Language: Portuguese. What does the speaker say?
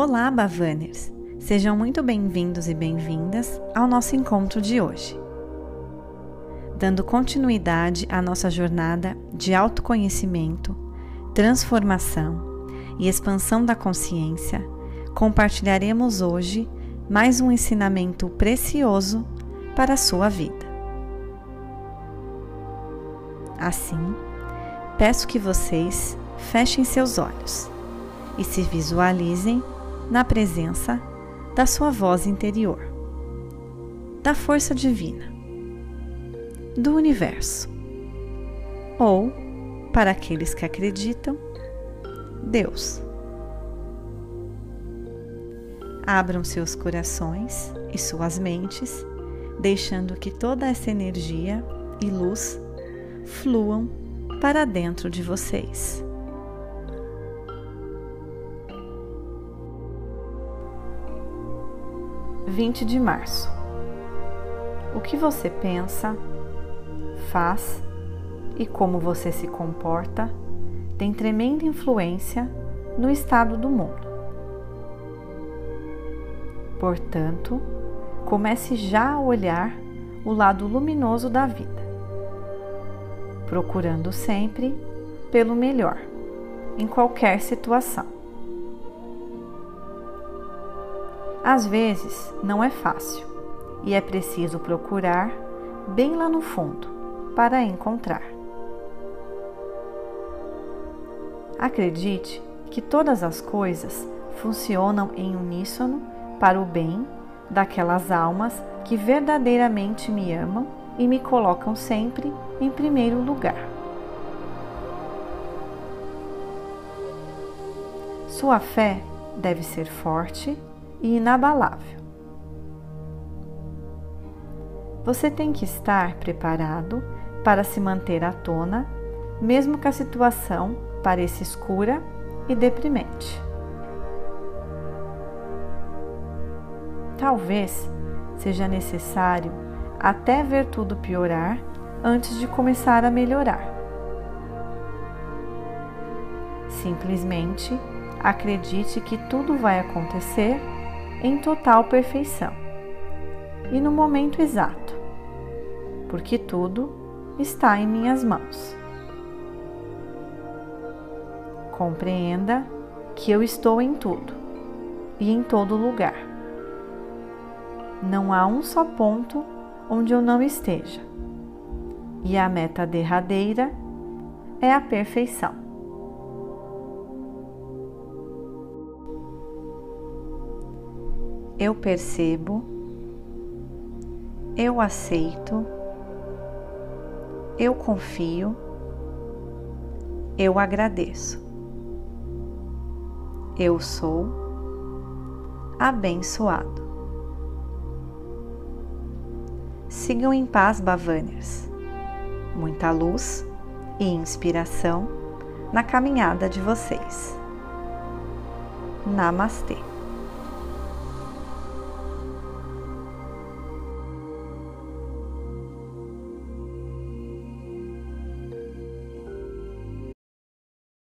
Olá, Bavaners! Sejam muito bem-vindos e bem-vindas ao nosso encontro de hoje. Dando continuidade à nossa jornada de autoconhecimento, transformação e expansão da consciência, compartilharemos hoje mais um ensinamento precioso para a sua vida. Assim, peço que vocês fechem seus olhos e se visualizem na presença da sua voz interior, da força divina, do universo, ou, para aqueles que acreditam, Deus. Abram seus corações e suas mentes, deixando que toda essa energia e luz fluam para dentro de vocês. 20 de março. O que você pensa, faz e como você se comporta tem tremenda influência no estado do mundo. Portanto, comece já a olhar o lado luminoso da vida, procurando sempre pelo melhor em qualquer situação. Às vezes não é fácil e é preciso procurar bem lá no fundo para encontrar. Acredite que todas as coisas funcionam em uníssono para o bem daquelas almas que verdadeiramente me amam e me colocam sempre em primeiro lugar. Sua fé deve ser forte e inabalável. Você tem que estar preparado para se manter à tona, mesmo que a situação pareça escura e deprimente. Talvez seja necessário até ver tudo piorar antes de começar a melhorar. Simplesmente acredite que tudo vai acontecer em total perfeição e no momento exato, porque tudo está em minhas mãos. Compreenda que eu estou em tudo e em todo lugar. Não há um só ponto onde eu não esteja, e a meta derradeira é a perfeição. Eu percebo, eu aceito, eu confio, eu agradeço. Eu sou abençoado. Sigam em paz, Bavanias. Muita luz e inspiração na caminhada de vocês. Namastê.